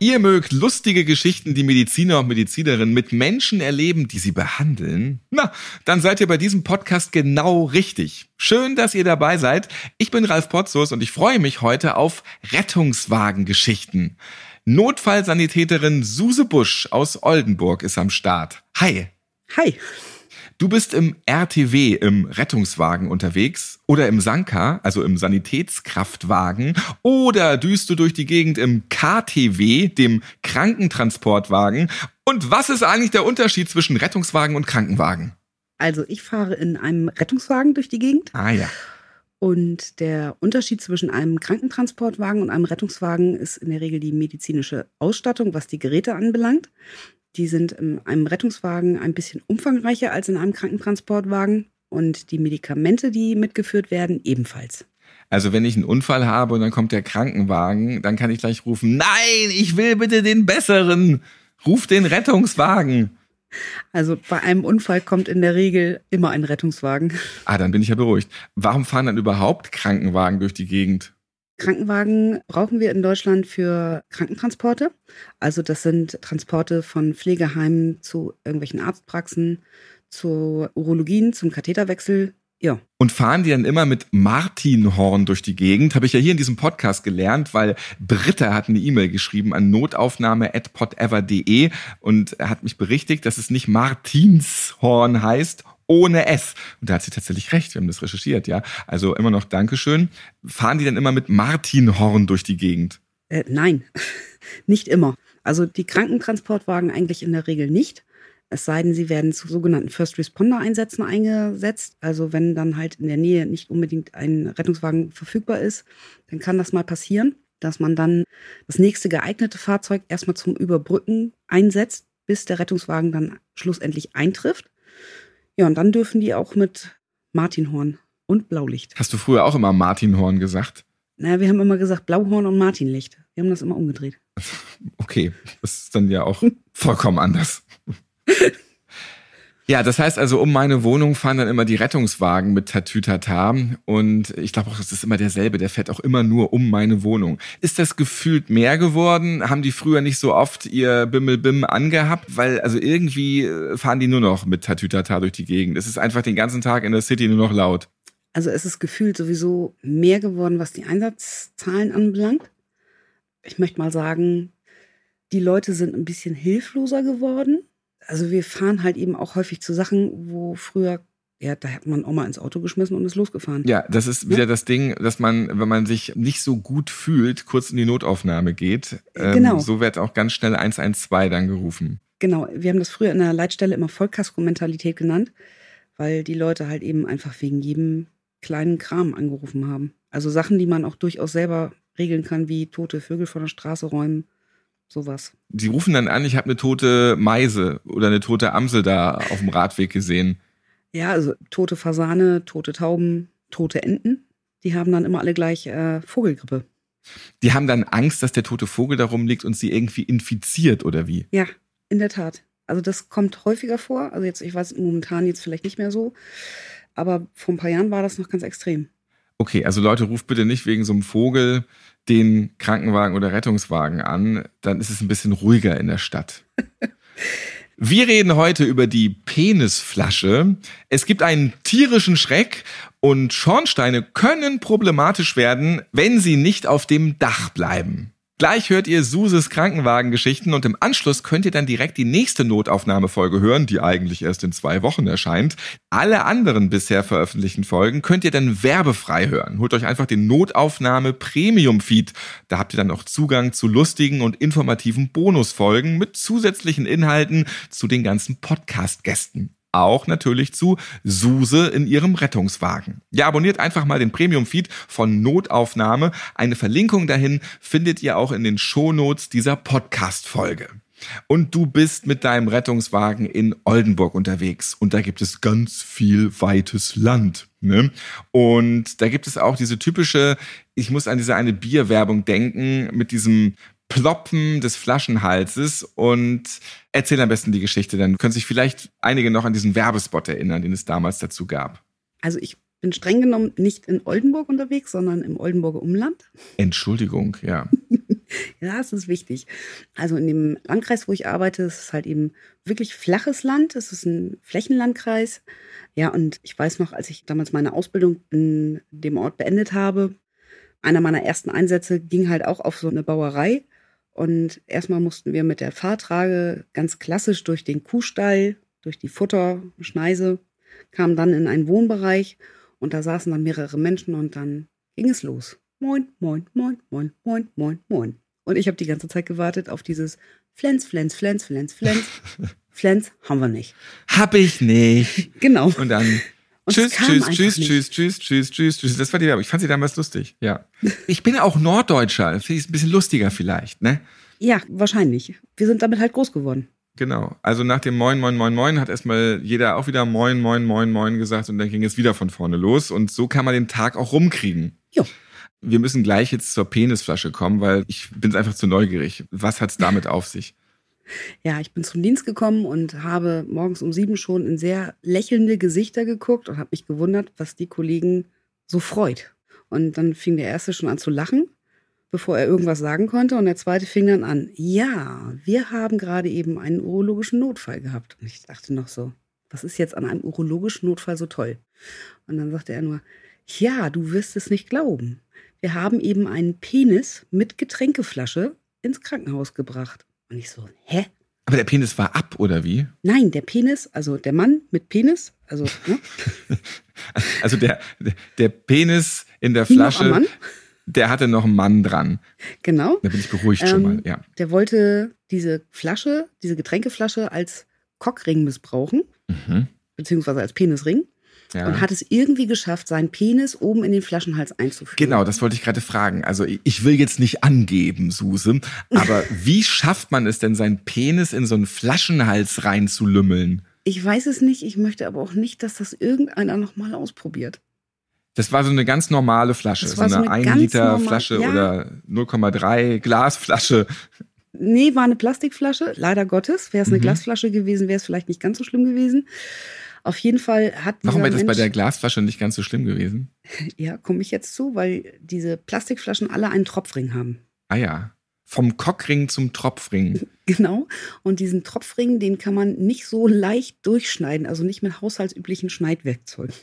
Ihr mögt lustige Geschichten, die Mediziner und Medizinerinnen mit Menschen erleben, die sie behandeln? Na, dann seid ihr bei diesem Podcast genau richtig. Schön, dass ihr dabei seid. Ich bin Ralf Potzus und ich freue mich heute auf Rettungswagengeschichten. Notfallsanitäterin Suse Busch aus Oldenburg ist am Start. Hi. Hi. Du bist im RTW, im Rettungswagen unterwegs oder im Sanka, also im Sanitätskraftwagen oder düst du durch die Gegend im KTW, dem Krankentransportwagen. Und was ist eigentlich der Unterschied zwischen Rettungswagen und Krankenwagen? Also ich fahre in einem Rettungswagen durch die Gegend. Ah ja. Und der Unterschied zwischen einem Krankentransportwagen und einem Rettungswagen ist in der Regel die medizinische Ausstattung, was die Geräte anbelangt. Die sind in einem Rettungswagen ein bisschen umfangreicher als in einem Krankentransportwagen und die Medikamente, die mitgeführt werden, ebenfalls. Also wenn ich einen Unfall habe und dann kommt der Krankenwagen, dann kann ich gleich rufen, nein, ich will bitte den besseren. Ruf den Rettungswagen. Also bei einem Unfall kommt in der Regel immer ein Rettungswagen. Ah, dann bin ich ja beruhigt. Warum fahren dann überhaupt Krankenwagen durch die Gegend? Krankenwagen brauchen wir in Deutschland für Krankentransporte. Also das sind Transporte von Pflegeheimen zu irgendwelchen Arztpraxen, zu Urologien, zum Katheterwechsel. Ja. Und fahren die dann immer mit Martinhorn durch die Gegend? Habe ich ja hier in diesem Podcast gelernt, weil Britta hat eine E-Mail geschrieben an notaufnahme.podever.de und hat mich berichtigt, dass es nicht Martinshorn heißt, ohne S. Und da hat sie tatsächlich recht, wir haben das recherchiert, ja. Also immer noch Dankeschön. Fahren die dann immer mit Martinhorn durch die Gegend? Äh, nein, nicht immer. Also die Krankentransportwagen eigentlich in der Regel nicht. Es sei denn, sie werden zu sogenannten First Responder Einsätzen eingesetzt. Also wenn dann halt in der Nähe nicht unbedingt ein Rettungswagen verfügbar ist, dann kann das mal passieren, dass man dann das nächste geeignete Fahrzeug erstmal zum Überbrücken einsetzt, bis der Rettungswagen dann schlussendlich eintrifft. Ja, und dann dürfen die auch mit Martinhorn und Blaulicht. Hast du früher auch immer Martinhorn gesagt? Naja, wir haben immer gesagt Blauhorn und Martinlicht. Wir haben das immer umgedreht. Okay, das ist dann ja auch vollkommen anders. Ja, das heißt also, um meine Wohnung fahren dann immer die Rettungswagen mit Tatütata. Und ich glaube auch, das ist immer derselbe, der fährt auch immer nur um meine Wohnung. Ist das gefühlt mehr geworden? Haben die früher nicht so oft ihr Bimmelbim angehabt? Weil, also irgendwie äh, fahren die nur noch mit Tatütata durch die Gegend. Es ist einfach den ganzen Tag in der City nur noch laut. Also es ist gefühlt sowieso mehr geworden, was die Einsatzzahlen anbelangt. Ich möchte mal sagen, die Leute sind ein bisschen hilfloser geworden also wir fahren halt eben auch häufig zu Sachen, wo früher ja, da hat man auch mal ins Auto geschmissen und ist losgefahren. Ja, das ist wieder ja? das Ding, dass man, wenn man sich nicht so gut fühlt, kurz in die Notaufnahme geht. Ähm, genau. So wird auch ganz schnell 112 dann gerufen. Genau, wir haben das früher in der Leitstelle immer Vollkasko-Mentalität genannt, weil die Leute halt eben einfach wegen jedem kleinen Kram angerufen haben. Also Sachen, die man auch durchaus selber regeln kann, wie tote Vögel von der Straße räumen sowas. Sie rufen dann an, ich habe eine tote Meise oder eine tote Amsel da auf dem Radweg gesehen. Ja, also tote Fasane, tote Tauben, tote Enten, die haben dann immer alle gleich äh, Vogelgrippe. Die haben dann Angst, dass der tote Vogel da rumliegt und sie irgendwie infiziert oder wie? Ja, in der Tat. Also das kommt häufiger vor. Also jetzt, ich weiß momentan jetzt vielleicht nicht mehr so, aber vor ein paar Jahren war das noch ganz extrem. Okay, also Leute, ruft bitte nicht wegen so einem Vogel den Krankenwagen oder Rettungswagen an, dann ist es ein bisschen ruhiger in der Stadt. Wir reden heute über die Penisflasche. Es gibt einen tierischen Schreck und Schornsteine können problematisch werden, wenn sie nicht auf dem Dach bleiben. Gleich hört ihr Suses Krankenwagengeschichten und im Anschluss könnt ihr dann direkt die nächste Notaufnahmefolge hören, die eigentlich erst in zwei Wochen erscheint. Alle anderen bisher veröffentlichten Folgen könnt ihr dann werbefrei hören. Holt euch einfach den Notaufnahme Premium Feed. Da habt ihr dann auch Zugang zu lustigen und informativen Bonusfolgen mit zusätzlichen Inhalten zu den ganzen Podcast-Gästen auch natürlich zu Suse in ihrem Rettungswagen. Ja, abonniert einfach mal den Premium-Feed von Notaufnahme. Eine Verlinkung dahin findet ihr auch in den Shownotes dieser Podcast-Folge. Und du bist mit deinem Rettungswagen in Oldenburg unterwegs und da gibt es ganz viel weites Land. Ne? Und da gibt es auch diese typische, ich muss an diese eine Bierwerbung denken, mit diesem Ploppen des Flaschenhalses und erzähl am besten die Geschichte, dann können sich vielleicht einige noch an diesen Werbespot erinnern, den es damals dazu gab. Also ich bin streng genommen nicht in Oldenburg unterwegs, sondern im Oldenburger Umland. Entschuldigung, ja. ja, es ist wichtig. Also in dem Landkreis, wo ich arbeite, ist es halt eben wirklich flaches Land. Es ist ein Flächenlandkreis. Ja, und ich weiß noch, als ich damals meine Ausbildung in dem Ort beendet habe, einer meiner ersten Einsätze ging halt auch auf so eine Bauerei. Und erstmal mussten wir mit der Fahrtrage ganz klassisch durch den Kuhstall, durch die Futterschneise, kamen dann in einen Wohnbereich und da saßen dann mehrere Menschen und dann ging es los. Moin, moin, moin, moin, moin, moin, moin. Und ich habe die ganze Zeit gewartet auf dieses Flens, Flens, Flens, Flens, Flens. Flens haben wir nicht. Hab ich nicht. Genau. Und dann tschüss, es tschüss, tschüss, tschüss, tschüss, tschüss, tschüss, tschüss. Das war die Werbung. Ich fand sie damals lustig, ja. Ich bin auch Norddeutscher. Finde ich es ein bisschen lustiger vielleicht, ne? Ja, wahrscheinlich. Wir sind damit halt groß geworden. Genau. Also nach dem Moin, Moin, Moin, Moin hat erstmal jeder auch wieder Moin, Moin, Moin, Moin gesagt und dann ging es wieder von vorne los. Und so kann man den Tag auch rumkriegen. Jo. Wir müssen gleich jetzt zur Penisflasche kommen, weil ich bin einfach zu neugierig. Was hat's damit auf sich? Ja, ich bin zum Dienst gekommen und habe morgens um sieben schon in sehr lächelnde Gesichter geguckt und habe mich gewundert, was die Kollegen so freut. Und dann fing der erste schon an zu lachen, bevor er irgendwas sagen konnte. Und der zweite fing dann an, ja, wir haben gerade eben einen urologischen Notfall gehabt. Und ich dachte noch so, was ist jetzt an einem urologischen Notfall so toll? Und dann sagte er nur, ja, du wirst es nicht glauben. Wir haben eben einen Penis mit Getränkeflasche ins Krankenhaus gebracht. Und ich so, hä? Aber der Penis war ab, oder wie? Nein, der Penis, also der Mann mit Penis, also ne, Also der, der Penis in der Flasche, der hatte noch einen Mann dran. genau. Da bin ich beruhigt schon Ähm, mal, ja. Der wollte diese Flasche, diese Getränkeflasche als Cockring missbrauchen, Mhm. beziehungsweise als Penisring. Ja. Und hat es irgendwie geschafft, seinen Penis oben in den Flaschenhals einzuführen. Genau, das wollte ich gerade fragen. Also ich will jetzt nicht angeben, Suse, aber wie schafft man es denn, seinen Penis in so einen Flaschenhals reinzulümmeln? Ich weiß es nicht, ich möchte aber auch nicht, dass das irgendeiner nochmal ausprobiert. Das war so eine ganz normale Flasche, so so eine eine 1 ganz Liter normal- Flasche ja. oder 0,3 Glasflasche. Nee, war eine Plastikflasche, leider Gottes. Wäre es eine Mhm. Glasflasche gewesen, wäre es vielleicht nicht ganz so schlimm gewesen. Auf jeden Fall hat Warum wäre das bei der Glasflasche nicht ganz so schlimm gewesen? Ja, komme ich jetzt zu, weil diese Plastikflaschen alle einen Tropfring haben. Ah ja, vom Cockring zum Tropfring. Genau. Und diesen Tropfring, den kann man nicht so leicht durchschneiden, also nicht mit haushaltsüblichen Schneidwerkzeugen.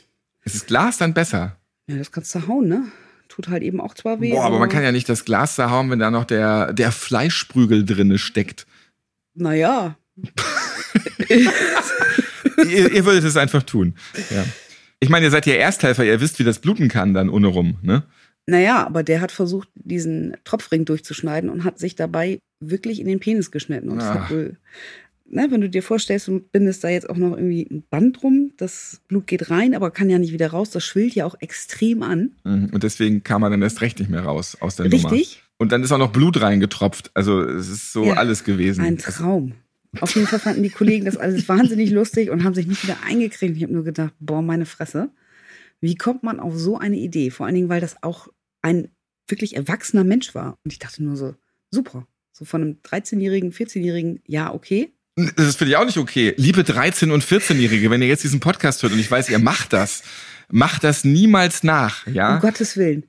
Ist das Glas dann besser? Ja, das kannst du hauen, ne? Tut halt eben auch zwar weh. Boah, aber man kann ja nicht das Glas zerhauen, wenn da noch der, der Fleischprügel drinne steckt. Naja, ihr, ihr würdet es einfach tun. Ja. Ich meine, ihr seid ja Ersthelfer, ihr wisst, wie das bluten kann dann ohne rum, ne? naja, aber der hat versucht, diesen Tropfring durchzuschneiden und hat sich dabei wirklich in den Penis geschnitten. Und das Ah. hat wohl, ne, wenn du dir vorstellst, du bindest da jetzt auch noch irgendwie ein Band drum, das Blut geht rein, aber kann ja nicht wieder raus. Das schwillt ja auch extrem an. Mhm. Und deswegen kam er dann erst recht nicht mehr raus aus der Nummer. Richtig? Und dann ist auch noch Blut reingetropft. Also es ist so Ja, alles gewesen. Ein Traum. Auf jeden Fall fanden die Kollegen das alles wahnsinnig lustig und haben sich nicht wieder eingekriegt. Ich habe nur gedacht, boah, meine Fresse. Wie kommt man auf so eine Idee? Vor allen Dingen, weil das auch ein wirklich erwachsener Mensch war. Und ich dachte nur so, super. So von einem 13-jährigen, 14-jährigen, ja, okay. Das finde ich auch nicht okay. Liebe 13- und 14-Jährige, wenn ihr jetzt diesen Podcast hört und ich weiß, ihr macht das, macht das niemals nach, ja? Um Gottes Willen.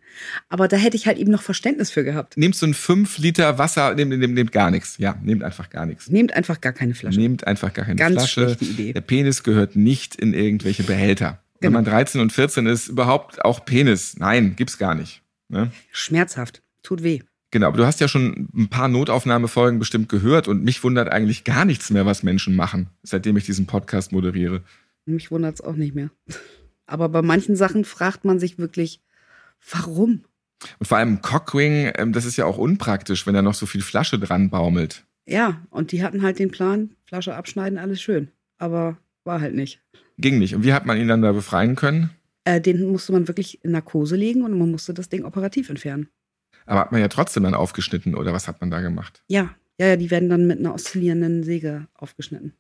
Aber da hätte ich halt eben noch Verständnis für gehabt. Nehmt so ein 5 Liter Wasser, nehmt, nehmt, nehmt gar nichts. Ja, nehmt einfach gar nichts. Nehmt einfach gar keine Flasche. Nehmt einfach gar keine Ganz Flasche. schlechte Idee. Der Penis gehört nicht in irgendwelche Behälter. Wenn Genau. man 13 und 14 ist, überhaupt auch Penis. Nein, gibt's gar nicht. Ne? Schmerzhaft. Tut weh. Genau, aber du hast ja schon ein paar Notaufnahmefolgen bestimmt gehört und mich wundert eigentlich gar nichts mehr, was Menschen machen, seitdem ich diesen Podcast moderiere. Mich wundert es auch nicht mehr. Aber bei manchen Sachen fragt man sich wirklich, warum? Und vor allem Cockwing, ähm, das ist ja auch unpraktisch, wenn da noch so viel Flasche dran baumelt. Ja, und die hatten halt den Plan, Flasche abschneiden, alles schön. Aber war halt nicht. Ging nicht. Und wie hat man ihn dann da befreien können? Äh, den musste man wirklich in Narkose legen und man musste das Ding operativ entfernen. Aber hat man ja trotzdem dann aufgeschnitten oder was hat man da gemacht? Ja, ja, ja, die werden dann mit einer oszillierenden Säge aufgeschnitten.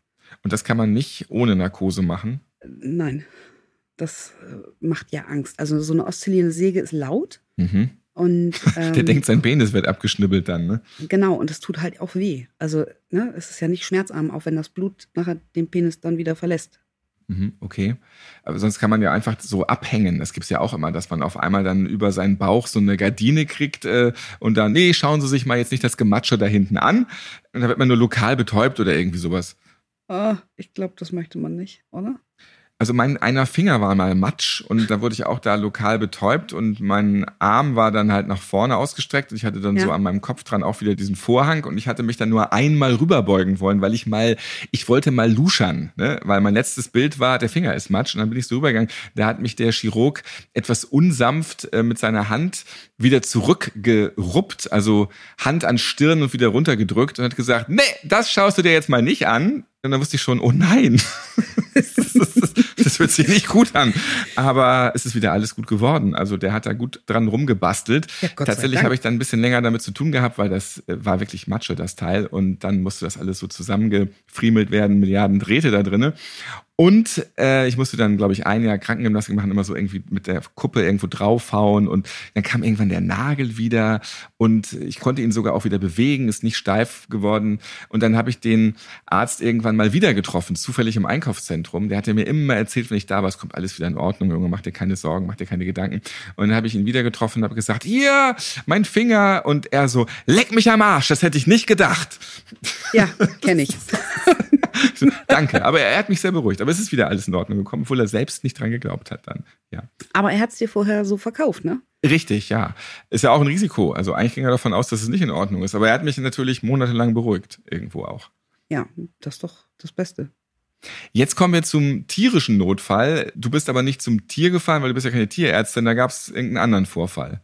Und das kann man nicht ohne Narkose machen? Nein, das äh, macht ja Angst. Also so eine oszillierende Säge ist laut Mhm. und ähm, Der denkt, sein Penis wird abgeschnibbelt dann, ne? genau und es tut halt auch weh. Also ne, es ist ja nicht schmerzarm, auch wenn das Blut nachher den Penis dann wieder verlässt. Mhm, okay. Aber sonst kann man ja einfach so abhängen. Das gibt's ja auch immer, dass man auf einmal dann über seinen Bauch so eine Gardine kriegt äh, und dann, nee, schauen Sie sich mal jetzt nicht das Gematsche da hinten an. Und da wird man nur lokal betäubt oder irgendwie sowas. Ah, ich glaube, das möchte man nicht, oder? Also mein einer Finger war mal matsch und da wurde ich auch da lokal betäubt und mein Arm war dann halt nach vorne ausgestreckt und ich hatte dann Ja. so an meinem Kopf dran auch wieder diesen Vorhang und ich hatte mich dann nur einmal rüberbeugen wollen, weil ich mal, ich wollte mal luschern, ne? weil mein letztes Bild war, der Finger ist matsch und dann bin ich so rübergegangen, da hat mich der Chirurg etwas unsanft äh, mit seiner Hand wieder zurückgeruppt, also Hand an Stirn und wieder runtergedrückt und hat gesagt, nee, das schaust du dir jetzt mal nicht an. Und dann wusste ich schon, oh nein, das, das, das hört sich nicht gut an. Aber es ist wieder alles gut geworden. Also der hat da gut dran rumgebastelt. Ja, Tatsächlich habe ich dann ein bisschen länger damit zu tun gehabt, weil das äh, war wirklich Matsche, das Teil. Und dann musste das alles so zusammengefriemelt werden, Milliarden Drähte da drinne. Und äh, ich musste dann, glaube ich, ein Jahr Krankengymnastik machen, immer so irgendwie mit der Kuppe irgendwo draufhauen. Und dann kam irgendwann der Nagel wieder und ich konnte ihn sogar auch wieder bewegen, ist nicht steif geworden. Und dann habe ich den Arzt irgendwann mal wieder getroffen, zufällig im Einkaufszentrum. Der hat ja mir immer erzählt, wenn ich da war, es kommt alles wieder in Ordnung, Junge, mach dir keine Sorgen, mach dir keine Gedanken. Und dann habe ich ihn wieder getroffen und habe gesagt, hier, mein Finger. Und er so, leck mich am Arsch, das hätte ich nicht gedacht. Ja, kenne ich. Danke, aber er hat mich sehr beruhigt. Aber es ist wieder alles in Ordnung gekommen, obwohl er selbst nicht dran geglaubt hat dann. Ja. Aber er hat es dir vorher so verkauft, ne? Richtig, ja. Ist ja auch ein Risiko. Also eigentlich ging er davon aus, dass es nicht in Ordnung ist. Aber er hat mich natürlich monatelang beruhigt, irgendwo auch. Ja, das ist doch das Beste. Jetzt kommen wir zum tierischen Notfall. Du bist aber nicht zum Tier gefahren, weil du bist ja keine Tierärztin. Da gab es irgendeinen anderen Vorfall.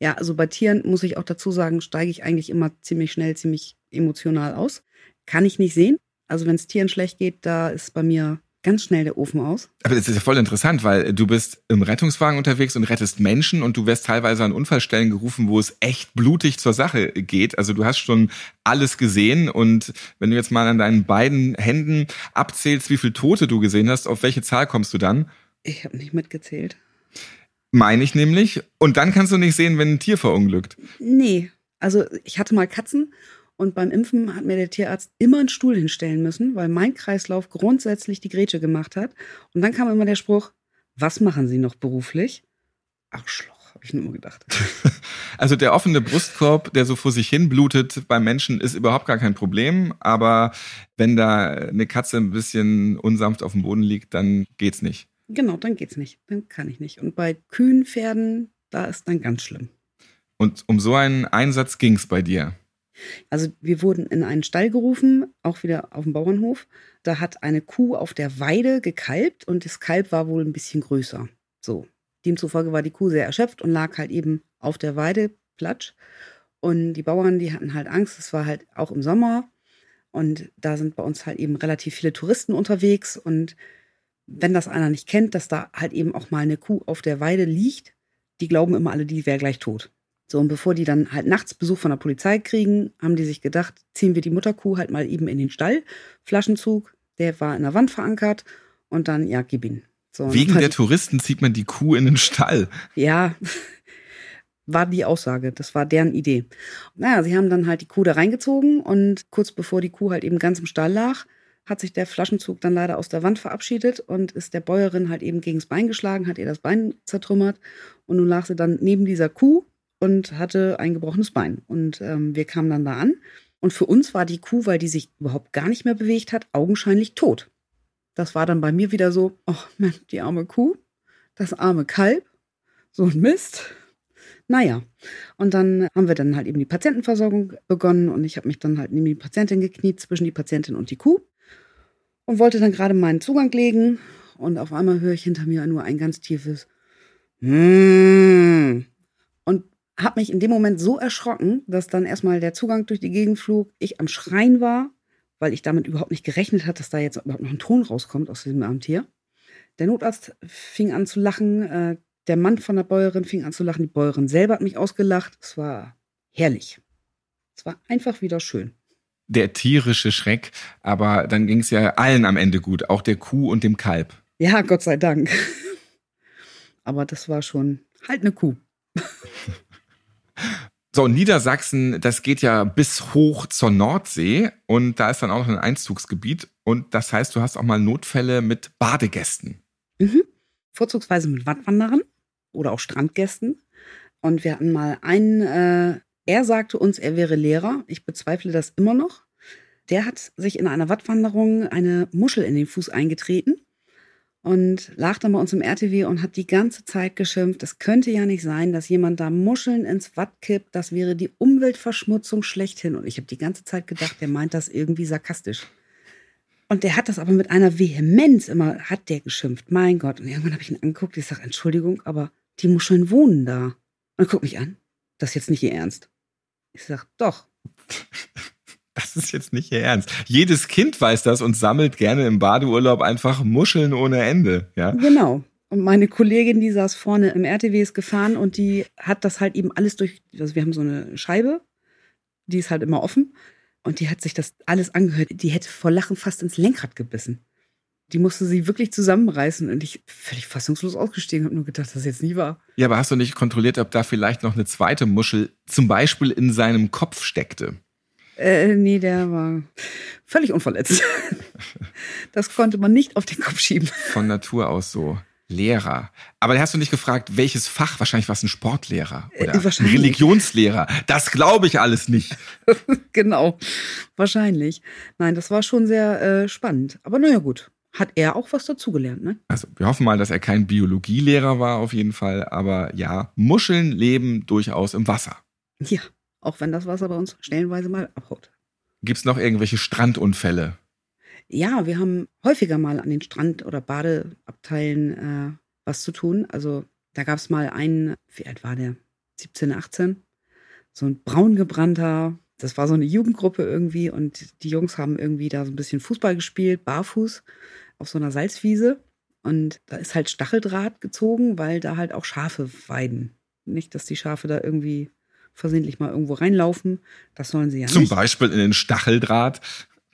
Ja, also bei Tieren muss ich auch dazu sagen, steige ich eigentlich immer ziemlich schnell, ziemlich emotional aus. Kann ich nicht sehen. Also wenn es Tieren schlecht geht, da ist bei mir ganz schnell der Ofen aus. Aber das ist ja voll interessant, weil du bist im Rettungswagen unterwegs und rettest Menschen und du wirst teilweise an Unfallstellen gerufen, wo es echt blutig zur Sache geht. Also du hast schon alles gesehen und wenn du jetzt mal an deinen beiden Händen abzählst, wie viele Tote du gesehen hast, auf welche Zahl kommst du dann? Ich habe nicht mitgezählt. Meine ich nämlich. Und dann kannst du nicht sehen, wenn ein Tier verunglückt. Nee, also ich hatte mal Katzen und beim Impfen hat mir der Tierarzt immer einen Stuhl hinstellen müssen, weil mein Kreislauf grundsätzlich die Grätsche gemacht hat. Und dann kam immer der Spruch, was machen Sie noch beruflich? Arschloch, habe ich nur gedacht. Also der offene Brustkorb, der so vor sich hin blutet beim Menschen, ist überhaupt gar kein Problem. Aber wenn da eine Katze ein bisschen unsanft auf dem Boden liegt, dann geht's nicht. Genau, dann geht's nicht. Dann kann ich nicht. Und bei Kühen, Pferden, da ist dann ganz schlimm. Und um so einen Einsatz ging's bei dir. Also wir wurden in einen Stall gerufen, auch wieder auf dem Bauernhof. Da hat eine Kuh auf der Weide gekalbt und das Kalb war wohl ein bisschen größer. So. Demzufolge war die Kuh sehr erschöpft und lag halt eben auf der Weide platsch. Und die Bauern, die hatten halt Angst. Es war halt auch im Sommer. Und da sind bei uns halt eben relativ viele Touristen unterwegs. Und wenn das einer nicht kennt, dass da halt eben auch mal eine Kuh auf der Weide liegt, die glauben immer alle, die wäre gleich tot. So, und bevor die dann halt nachts Besuch von der Polizei kriegen, haben die sich gedacht, ziehen wir die Mutterkuh halt mal eben in den Stall. Flaschenzug, der war in der Wand verankert und dann, ja, gib ihn. So, Wegen der Touristen zieht man die Kuh in den Stall. ja, war die Aussage. Das war deren Idee. Naja, sie haben dann halt die Kuh da reingezogen und kurz bevor die Kuh halt eben ganz im Stall lag, hat sich der Flaschenzug dann leider aus der Wand verabschiedet und ist der Bäuerin halt eben gegens Bein geschlagen, hat ihr das Bein zertrümmert und nun lag sie dann neben dieser Kuh und hatte ein gebrochenes Bein. Und ähm, wir kamen dann da an und für uns war die Kuh, weil die sich überhaupt gar nicht mehr bewegt hat, augenscheinlich tot. Das war dann bei mir wieder so, ach Mensch, die arme Kuh, das arme Kalb, so ein Mist. Naja, und dann haben wir dann halt eben die Patientenversorgung begonnen und ich habe mich dann halt neben die Patientin gekniet, zwischen die Patientin und die Kuh und wollte dann gerade meinen Zugang legen und auf einmal höre ich hinter mir nur ein ganz tiefes mm. und habe mich in dem Moment so erschrocken, dass dann erstmal der Zugang durch die Gegend flog, ich am Schreien war, weil ich damit überhaupt nicht gerechnet hatte, dass da jetzt überhaupt noch ein Ton rauskommt aus diesem armen Tier. Der Notarzt fing an zu lachen, äh, der Mann von der Bäuerin fing an zu lachen. Die Bäuerin selber hat mich ausgelacht. Es war herrlich. Es war einfach wieder schön. Der tierische Schreck, aber dann ging es ja allen am Ende gut, auch der Kuh und dem Kalb. Ja, Gott sei Dank. aber das war schon halt eine Kuh. So, Niedersachsen, das geht ja bis hoch zur Nordsee und da ist dann auch noch ein Einzugsgebiet und das heißt, du hast auch mal Notfälle mit Badegästen. Mhm. Vorzugsweise mit Wattwanderern oder auch Strandgästen. Und wir hatten mal einen, äh, er sagte uns, er wäre Lehrer. Ich bezweifle das immer noch. Der hat sich in einer Wattwanderung eine Muschel in den Fuß eingetreten und lag dann bei uns im RTW und hat die ganze Zeit geschimpft. Es könnte ja nicht sein, dass jemand da Muscheln ins Watt kippt. Das wäre die Umweltverschmutzung schlechthin. Und ich habe die ganze Zeit gedacht, der meint das irgendwie sarkastisch. Und der hat das aber mit einer Vehemenz immer, hat der geschimpft. Mein Gott. Und irgendwann habe ich ihn angeguckt. Ich sage, Entschuldigung, aber die Muscheln wohnen da. Und er guckt mich an. Das ist jetzt nicht ihr Ernst. Ich sage, doch. Das ist jetzt nicht ihr Ernst. Jedes Kind weiß das und sammelt gerne im Badeurlaub einfach Muscheln ohne Ende. Ja? Genau. Und meine Kollegin, die saß vorne im RTW, ist gefahren und die hat das halt eben alles durch, also wir haben so eine Scheibe, die ist halt immer offen. Und die hat sich das alles angehört. Die hätte vor Lachen fast ins Lenkrad gebissen. Die musste sie wirklich zusammenreißen und ich völlig fassungslos ausgestiegen habe nur gedacht, das ist jetzt nie wahr. Ja, aber hast du nicht kontrolliert, ob da vielleicht noch eine zweite Muschel zum Beispiel in seinem Kopf steckte? Äh, nee, der war völlig unverletzt. Das konnte man nicht auf den Kopf schieben. Von Natur aus so. Lehrer. Aber hast du nicht gefragt, welches Fach? Wahrscheinlich war es ein Sportlehrer oder äh, wahrscheinlich. ein Religionslehrer. Das glaube ich alles nicht. genau, wahrscheinlich. Nein, das war schon sehr äh, spannend. Aber naja, gut. Hat er auch was dazugelernt, ne? Also wir hoffen mal, dass er kein Biologielehrer war auf jeden Fall. Aber ja, Muscheln leben durchaus im Wasser. Ja, auch wenn das Wasser bei uns stellenweise mal abhaut. Gibt's noch irgendwelche Strandunfälle? Ja, wir haben häufiger mal an den Strand- oder Badeabteilen äh, was zu tun. Also da gab es mal einen, wie alt war der? 17, 18. So ein braungebrannter, das war so eine Jugendgruppe irgendwie und die Jungs haben irgendwie da so ein bisschen Fußball gespielt, barfuß, auf so einer Salzwiese. Und da ist halt Stacheldraht gezogen, weil da halt auch Schafe weiden. Nicht, dass die Schafe da irgendwie versehentlich mal irgendwo reinlaufen. Das sollen sie ja Zum nicht. Zum Beispiel in den Stacheldraht.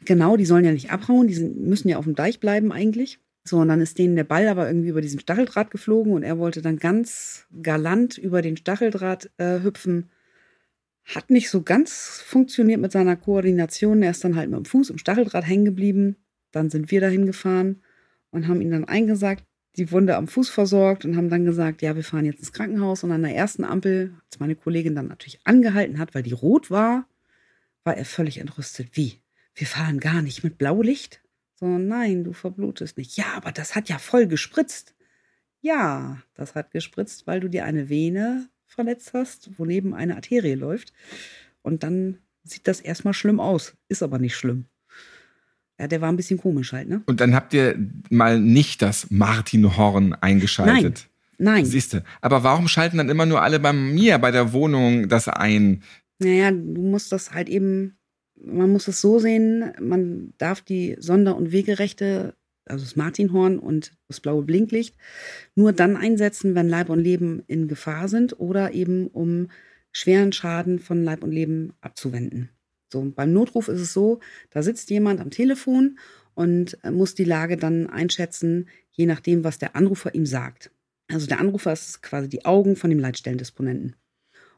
Genau, die sollen ja nicht abhauen, die sind, müssen ja auf dem Deich bleiben eigentlich. So, und dann ist denen der Ball aber irgendwie über diesen Stacheldraht geflogen und er wollte dann ganz galant über den Stacheldraht äh, hüpfen. Hat nicht so ganz funktioniert mit seiner Koordination. Er ist dann halt mit dem Fuß im Stacheldraht hängen geblieben. Dann sind wir dahin gefahren und haben ihn dann eingesagt, die Wunde am Fuß versorgt und haben dann gesagt, ja, wir fahren jetzt ins Krankenhaus. Und an der ersten Ampel, als meine Kollegin dann natürlich angehalten hat, weil die rot war, war er völlig entrüstet. Wie? wir fahren gar nicht mit Blaulicht. So, nein, du verblutest nicht. Ja, aber das hat ja voll gespritzt. Ja, das hat gespritzt, weil du dir eine Vene verletzt hast, wo neben eine Arterie läuft. Und dann sieht das erstmal schlimm aus. Ist aber nicht schlimm. Ja, der war ein bisschen komisch halt, ne? Und dann habt ihr mal nicht das Martinhorn eingeschaltet. Nein. Nein. Siehst du. Aber warum schalten dann immer nur alle bei mir, bei der Wohnung, das ein? Naja, du musst das halt eben man muss es so sehen, man darf die Sonder- und Wegerechte, also das Martinhorn und das blaue Blinklicht, nur dann einsetzen, wenn Leib und Leben in Gefahr sind oder eben um schweren Schaden von Leib und Leben abzuwenden. So, beim Notruf ist es so, da sitzt jemand am Telefon und muss die Lage dann einschätzen, je nachdem, was der Anrufer ihm sagt. Also der Anrufer ist quasi die Augen von dem Leitstellendisponenten.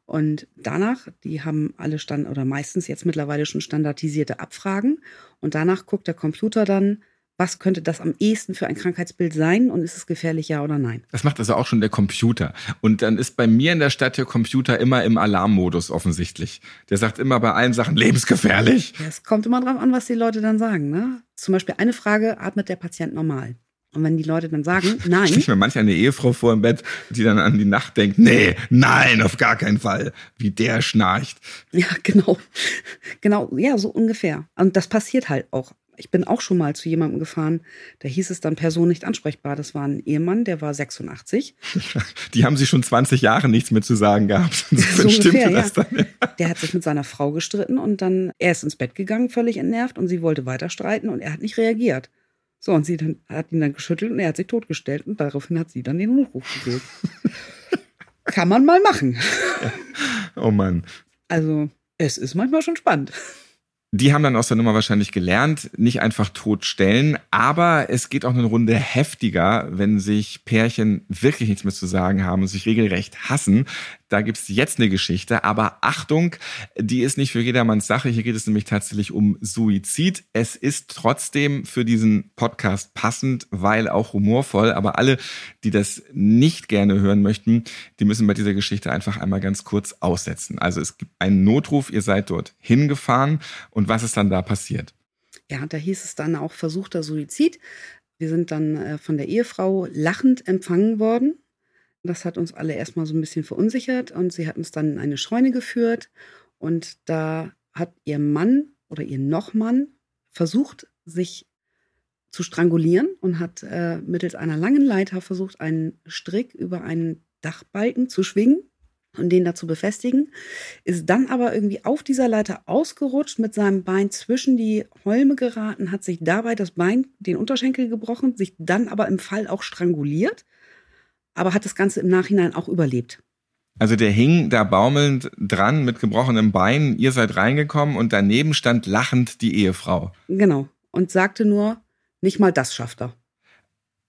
Und danach, die haben alle stand oder meistens jetzt mittlerweile schon standardisierte Abfragen. Und danach guckt der Computer dann, was könnte das am ehesten für ein Krankheitsbild sein und ist es gefährlich, ja oder nein? Das macht also auch schon der Computer. Und dann ist bei mir in der Stadt der Computer immer im Alarmmodus offensichtlich. Der sagt immer bei allen Sachen lebensgefährlich. Ja, es kommt immer drauf an, was die Leute dann sagen. Ne? Zum Beispiel eine Frage, atmet der Patient normal? Und wenn die Leute dann sagen, nein. Ich mir manchmal eine Ehefrau vor im Bett, die dann an die Nacht denkt, nee, nein, auf gar keinen Fall. Wie der schnarcht. Ja, genau. Genau, ja, so ungefähr. Und das passiert halt auch. Ich bin auch schon mal zu jemandem gefahren, da hieß es dann Person nicht ansprechbar. Das war ein Ehemann, der war 86. Die haben sich schon 20 Jahre nichts mehr zu sagen gehabt. So ungefähr, ja. Dann, ja. Der hat sich mit seiner Frau gestritten und dann, er ist ins Bett gegangen, völlig entnervt und sie wollte weiter streiten und er hat nicht reagiert. So, und sie dann, hat ihn dann geschüttelt und er hat sich totgestellt und daraufhin hat sie dann den Notruf gewählt. Kann man mal machen. Ja. Oh Mann. Also, es ist manchmal schon spannend. Die haben dann aus der Nummer wahrscheinlich gelernt, nicht einfach totstellen, aber es geht auch eine Runde heftiger, wenn sich Pärchen wirklich nichts mehr zu sagen haben und sich regelrecht hassen. Da gibt's jetzt eine Geschichte, aber Achtung, die ist nicht für jedermanns Sache. Hier geht es nämlich tatsächlich um Suizid. Es ist trotzdem für diesen Podcast passend, weil auch humorvoll. Aber alle, die das nicht gerne hören möchten, die müssen bei dieser Geschichte einfach einmal ganz kurz aussetzen. Also es gibt einen Notruf, ihr seid dort hingefahren und was ist dann da passiert? Ja, da hieß es dann auch versuchter Suizid. Wir sind dann äh, von der Ehefrau lachend empfangen worden das hat uns alle erstmal so ein bisschen verunsichert und sie hat uns dann in eine Scheune geführt und da hat ihr Mann oder ihr Nochmann versucht, sich zu strangulieren und hat äh, mittels einer langen Leiter versucht, einen Strick über einen Dachbalken zu schwingen und den da zu befestigen, ist dann aber irgendwie auf dieser Leiter ausgerutscht, mit seinem Bein zwischen die Holme geraten, hat sich dabei das Bein, den Unterschenkel gebrochen, sich dann aber im Fall auch stranguliert aber hat das Ganze im Nachhinein auch überlebt. Also der hing da baumelnd dran mit gebrochenem Bein, ihr seid reingekommen und daneben stand lachend die Ehefrau. Genau. Und sagte nur, nicht mal das schafft er.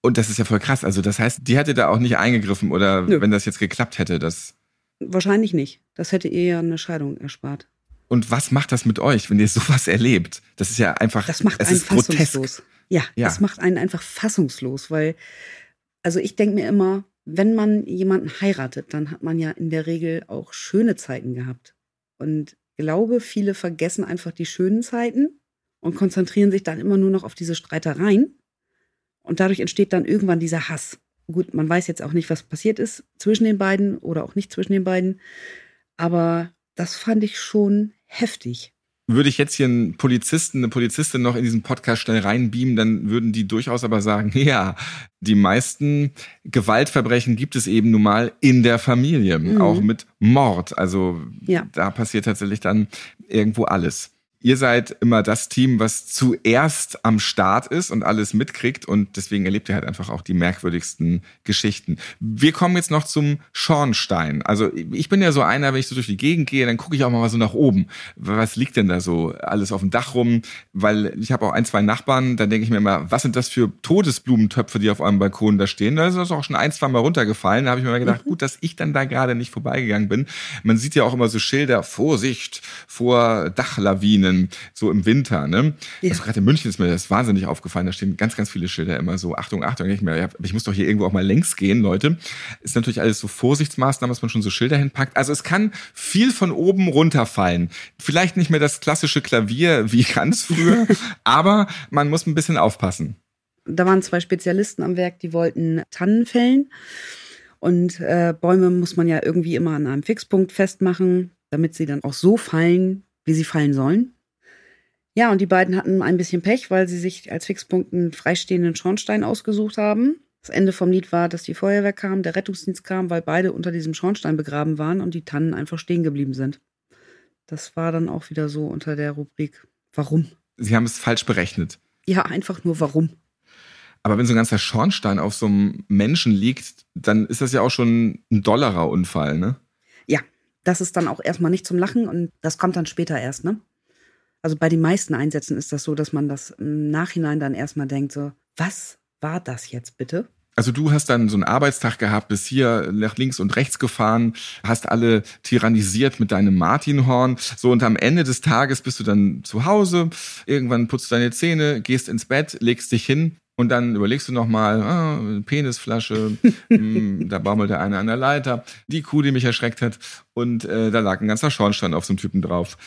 Und das ist ja voll krass. Also das heißt, die hätte da auch nicht eingegriffen oder Nö. wenn das jetzt geklappt hätte, das. Wahrscheinlich nicht. Das hätte ihr ja eine Scheidung erspart. Und was macht das mit euch, wenn ihr sowas erlebt? Das ist ja einfach. Das macht einen fassungslos. Ja, ja, das macht einen einfach fassungslos, weil, also ich denke mir immer, wenn man jemanden heiratet, dann hat man ja in der Regel auch schöne Zeiten gehabt. Und glaube, viele vergessen einfach die schönen Zeiten und konzentrieren sich dann immer nur noch auf diese Streitereien. Und dadurch entsteht dann irgendwann dieser Hass. Gut, man weiß jetzt auch nicht, was passiert ist zwischen den beiden oder auch nicht zwischen den beiden. Aber das fand ich schon heftig würde ich jetzt hier einen Polizisten, eine Polizistin noch in diesen Podcast schnell reinbeamen, dann würden die durchaus aber sagen, ja, die meisten Gewaltverbrechen gibt es eben nun mal in der Familie, mhm. auch mit Mord. Also ja. da passiert tatsächlich dann irgendwo alles ihr seid immer das Team, was zuerst am Start ist und alles mitkriegt und deswegen erlebt ihr halt einfach auch die merkwürdigsten Geschichten. Wir kommen jetzt noch zum Schornstein. Also ich bin ja so einer, wenn ich so durch die Gegend gehe, dann gucke ich auch mal so nach oben. Was liegt denn da so alles auf dem Dach rum? Weil ich habe auch ein, zwei Nachbarn, da denke ich mir immer, was sind das für Todesblumentöpfe, die auf eurem Balkon da stehen? Da ist das auch schon ein, zwei Mal runtergefallen. Da habe ich mir mal gedacht, gut, dass ich dann da gerade nicht vorbeigegangen bin. Man sieht ja auch immer so Schilder, Vorsicht vor Dachlawinen Gegenden, so im Winter. Ne? Ja. Also gerade in München ist mir das wahnsinnig aufgefallen. Da stehen ganz, ganz viele Schilder immer so, Achtung, Achtung. Ich, mir, ich muss doch hier irgendwo auch mal längs gehen, Leute. Ist natürlich alles so Vorsichtsmaßnahmen, dass man schon so Schilder hinpackt. Also es kann viel von oben runterfallen. Vielleicht nicht mehr das klassische Klavier wie ganz früher, aber man muss ein bisschen aufpassen. Da waren zwei Spezialisten am Werk, die wollten Tannen fällen. Und äh, Bäume muss man ja irgendwie immer an einem Fixpunkt festmachen, damit sie dann auch so fallen, wie sie fallen sollen. Ja, und die beiden hatten ein bisschen Pech, weil sie sich als Fixpunkt einen freistehenden Schornstein ausgesucht haben. Das Ende vom Lied war, dass die Feuerwehr kam, der Rettungsdienst kam, weil beide unter diesem Schornstein begraben waren und die Tannen einfach stehen geblieben sind. Das war dann auch wieder so unter der Rubrik Warum? Sie haben es falsch berechnet. Ja, einfach nur warum. Aber wenn so ein ganzer Schornstein auf so einem Menschen liegt, dann ist das ja auch schon ein Dollarer Unfall, ne? Ja, das ist dann auch erstmal nicht zum Lachen und das kommt dann später erst, ne? Also bei den meisten Einsätzen ist das so, dass man das im Nachhinein dann erstmal denkt, so, was war das jetzt bitte? Also du hast dann so einen Arbeitstag gehabt, bis hier nach links und rechts gefahren, hast alle tyrannisiert mit deinem Martinhorn. So und am Ende des Tages bist du dann zu Hause, irgendwann putzt deine Zähne, gehst ins Bett, legst dich hin und dann überlegst du nochmal, ah, Penisflasche, mh, hm, da baumelt der eine an der Leiter, die Kuh, die mich erschreckt hat und äh, da lag ein ganzer Schornstein auf so einem Typen drauf.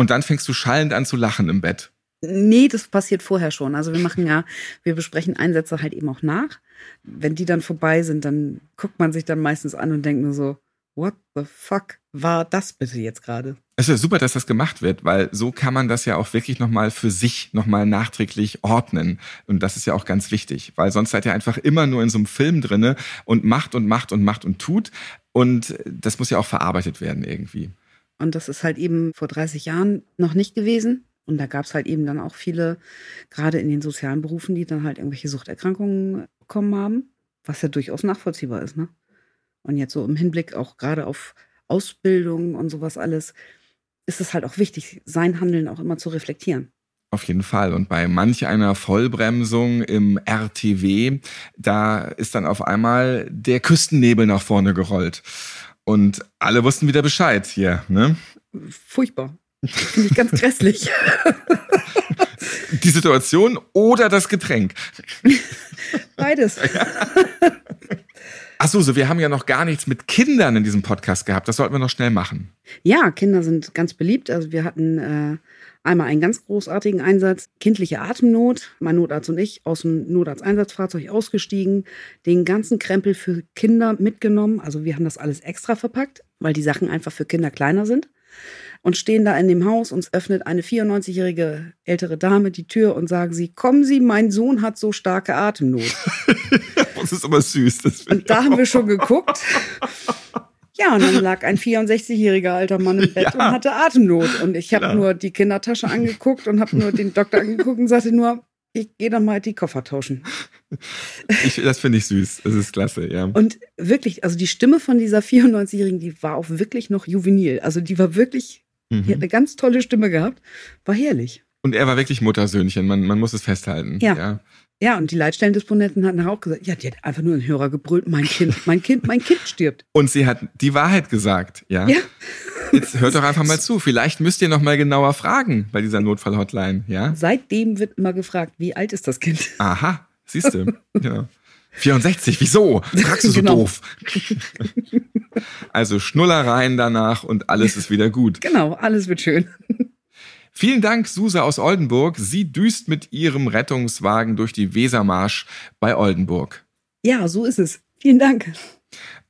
Und dann fängst du schallend an zu lachen im Bett. Nee, das passiert vorher schon. Also wir machen ja, wir besprechen Einsätze halt eben auch nach. Wenn die dann vorbei sind, dann guckt man sich dann meistens an und denkt nur so, what the fuck war das bitte jetzt gerade? Es ist ja super, dass das gemacht wird, weil so kann man das ja auch wirklich nochmal für sich nochmal nachträglich ordnen. Und das ist ja auch ganz wichtig, weil sonst seid ihr einfach immer nur in so einem Film drinne und macht und macht und macht und tut. Und das muss ja auch verarbeitet werden irgendwie. Und das ist halt eben vor 30 Jahren noch nicht gewesen. Und da gab es halt eben dann auch viele, gerade in den sozialen Berufen, die dann halt irgendwelche Suchterkrankungen bekommen haben, was ja durchaus nachvollziehbar ist. Ne? Und jetzt so im Hinblick auch gerade auf Ausbildung und sowas alles, ist es halt auch wichtig, sein Handeln auch immer zu reflektieren. Auf jeden Fall. Und bei manch einer Vollbremsung im RTW, da ist dann auf einmal der Küstennebel nach vorne gerollt. Und alle wussten wieder Bescheid hier, ne? Furchtbar. Finde ich ganz grässlich. Die Situation oder das Getränk? Beides. Ach so, so wir haben ja noch gar nichts mit Kindern in diesem Podcast gehabt. Das sollten wir noch schnell machen. Ja, Kinder sind ganz beliebt. Also wir hatten äh, einmal einen ganz großartigen Einsatz, kindliche Atemnot. Mein Notarzt und ich aus dem Notarzteinsatzfahrzeug ausgestiegen, den ganzen Krempel für Kinder mitgenommen. Also wir haben das alles extra verpackt, weil die Sachen einfach für Kinder kleiner sind und stehen da in dem Haus. Uns öffnet eine 94-jährige ältere Dame die Tür und sagen sie, kommen Sie, mein Sohn hat so starke Atemnot. das ist aber süß. und da haben wir schon geguckt. Ja, und dann lag ein 64-jähriger alter Mann im Bett ja. und hatte Atemnot. Und ich habe nur die Kindertasche angeguckt und habe nur den Doktor angeguckt und sagte nur, ich gehe dann mal die Koffer tauschen. Ich, das finde ich süß. Das ist klasse, ja. Und wirklich, also die Stimme von dieser 94-Jährigen, die war auch wirklich noch juvenil. Also die war wirklich Mhm. Die hat eine ganz tolle Stimme gehabt. War herrlich. Und er war wirklich Muttersöhnchen, man, man muss es festhalten. Ja. ja. Ja, und die Leitstellendisponenten hatten auch gesagt, ja, die hat einfach nur einen Hörer gebrüllt, mein Kind, mein Kind, mein Kind stirbt. Und sie hat die Wahrheit gesagt, ja. Ja. Jetzt hört doch einfach mal zu. Vielleicht müsst ihr noch mal genauer fragen bei dieser Notfallhotline, ja. Seitdem wird immer gefragt, wie alt ist das Kind? Aha, siehst du. ja. 64, wieso? Fragst du so genau. doof? also Schnullereien danach und alles ist wieder gut. Genau, alles wird schön. Vielen Dank, Suse aus Oldenburg. Sie düst mit ihrem Rettungswagen durch die Wesermarsch bei Oldenburg. Ja, so ist es. Vielen Dank.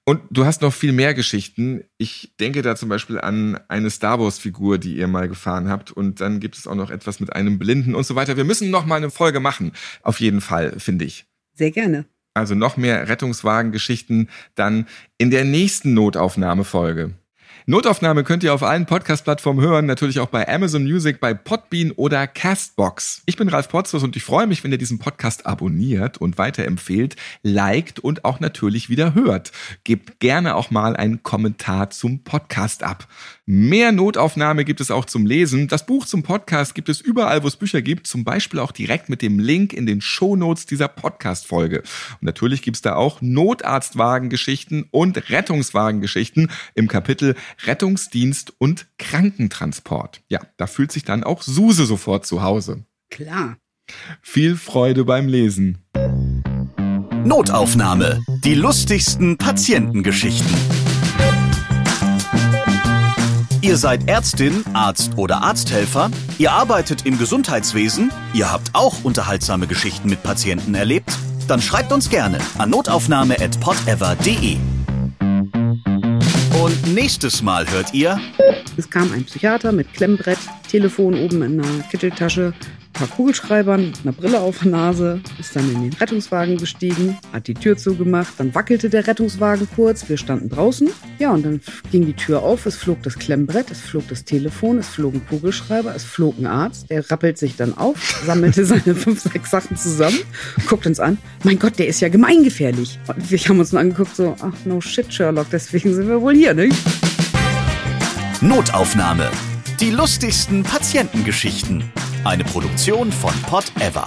Und du hast noch viel mehr Geschichten. Ich denke da zum Beispiel an eine Star Wars-Figur, die ihr mal gefahren habt. Und dann gibt es auch noch etwas mit einem Blinden und so weiter. Wir müssen noch mal eine Folge machen. Auf jeden Fall, finde ich. Sehr gerne also noch mehr Rettungswagengeschichten dann in der nächsten Notaufnahmefolge. Notaufnahme könnt ihr auf allen Podcast-Plattformen hören, natürlich auch bei Amazon Music, bei Podbean oder Castbox. Ich bin Ralf Potzus und ich freue mich, wenn ihr diesen Podcast abonniert und weiterempfehlt, liked und auch natürlich wieder hört. Gebt gerne auch mal einen Kommentar zum Podcast ab. Mehr Notaufnahme gibt es auch zum Lesen. Das Buch zum Podcast gibt es überall, wo es Bücher gibt, zum Beispiel auch direkt mit dem Link in den Shownotes dieser Podcast-Folge. Und natürlich gibt es da auch Notarztwagengeschichten und Rettungswagengeschichten im Kapitel Rettungsdienst und Krankentransport. Ja, da fühlt sich dann auch Suse sofort zu Hause. Klar. Viel Freude beim Lesen. Notaufnahme. Die lustigsten Patientengeschichten. Ihr seid Ärztin, Arzt oder Arzthelfer, ihr arbeitet im Gesundheitswesen, ihr habt auch unterhaltsame Geschichten mit Patienten erlebt, dann schreibt uns gerne an notaufnahme.podever.de. Und nächstes Mal hört ihr. Es kam ein Psychiater mit Klemmbrett, Telefon oben in einer Kitteltasche, paar Kugelschreibern, einer Brille auf der Nase, ist dann in den Rettungswagen gestiegen, hat die Tür zugemacht, dann wackelte der Rettungswagen kurz, wir standen draußen. Ja, und dann ging die Tür auf, es flog das Klemmbrett, es flog das Telefon, es flog ein Kugelschreiber, es flog ein Arzt, der rappelt sich dann auf, sammelte seine fünf, sechs Sachen zusammen, guckt uns an. Mein Gott, der ist ja gemeingefährlich. Und wir haben uns nur angeguckt, so, ach no shit, Sherlock, deswegen sind wir wohl hier, ne? Notaufnahme. Die lustigsten Patientengeschichten. Eine Produktion von Pot Ever.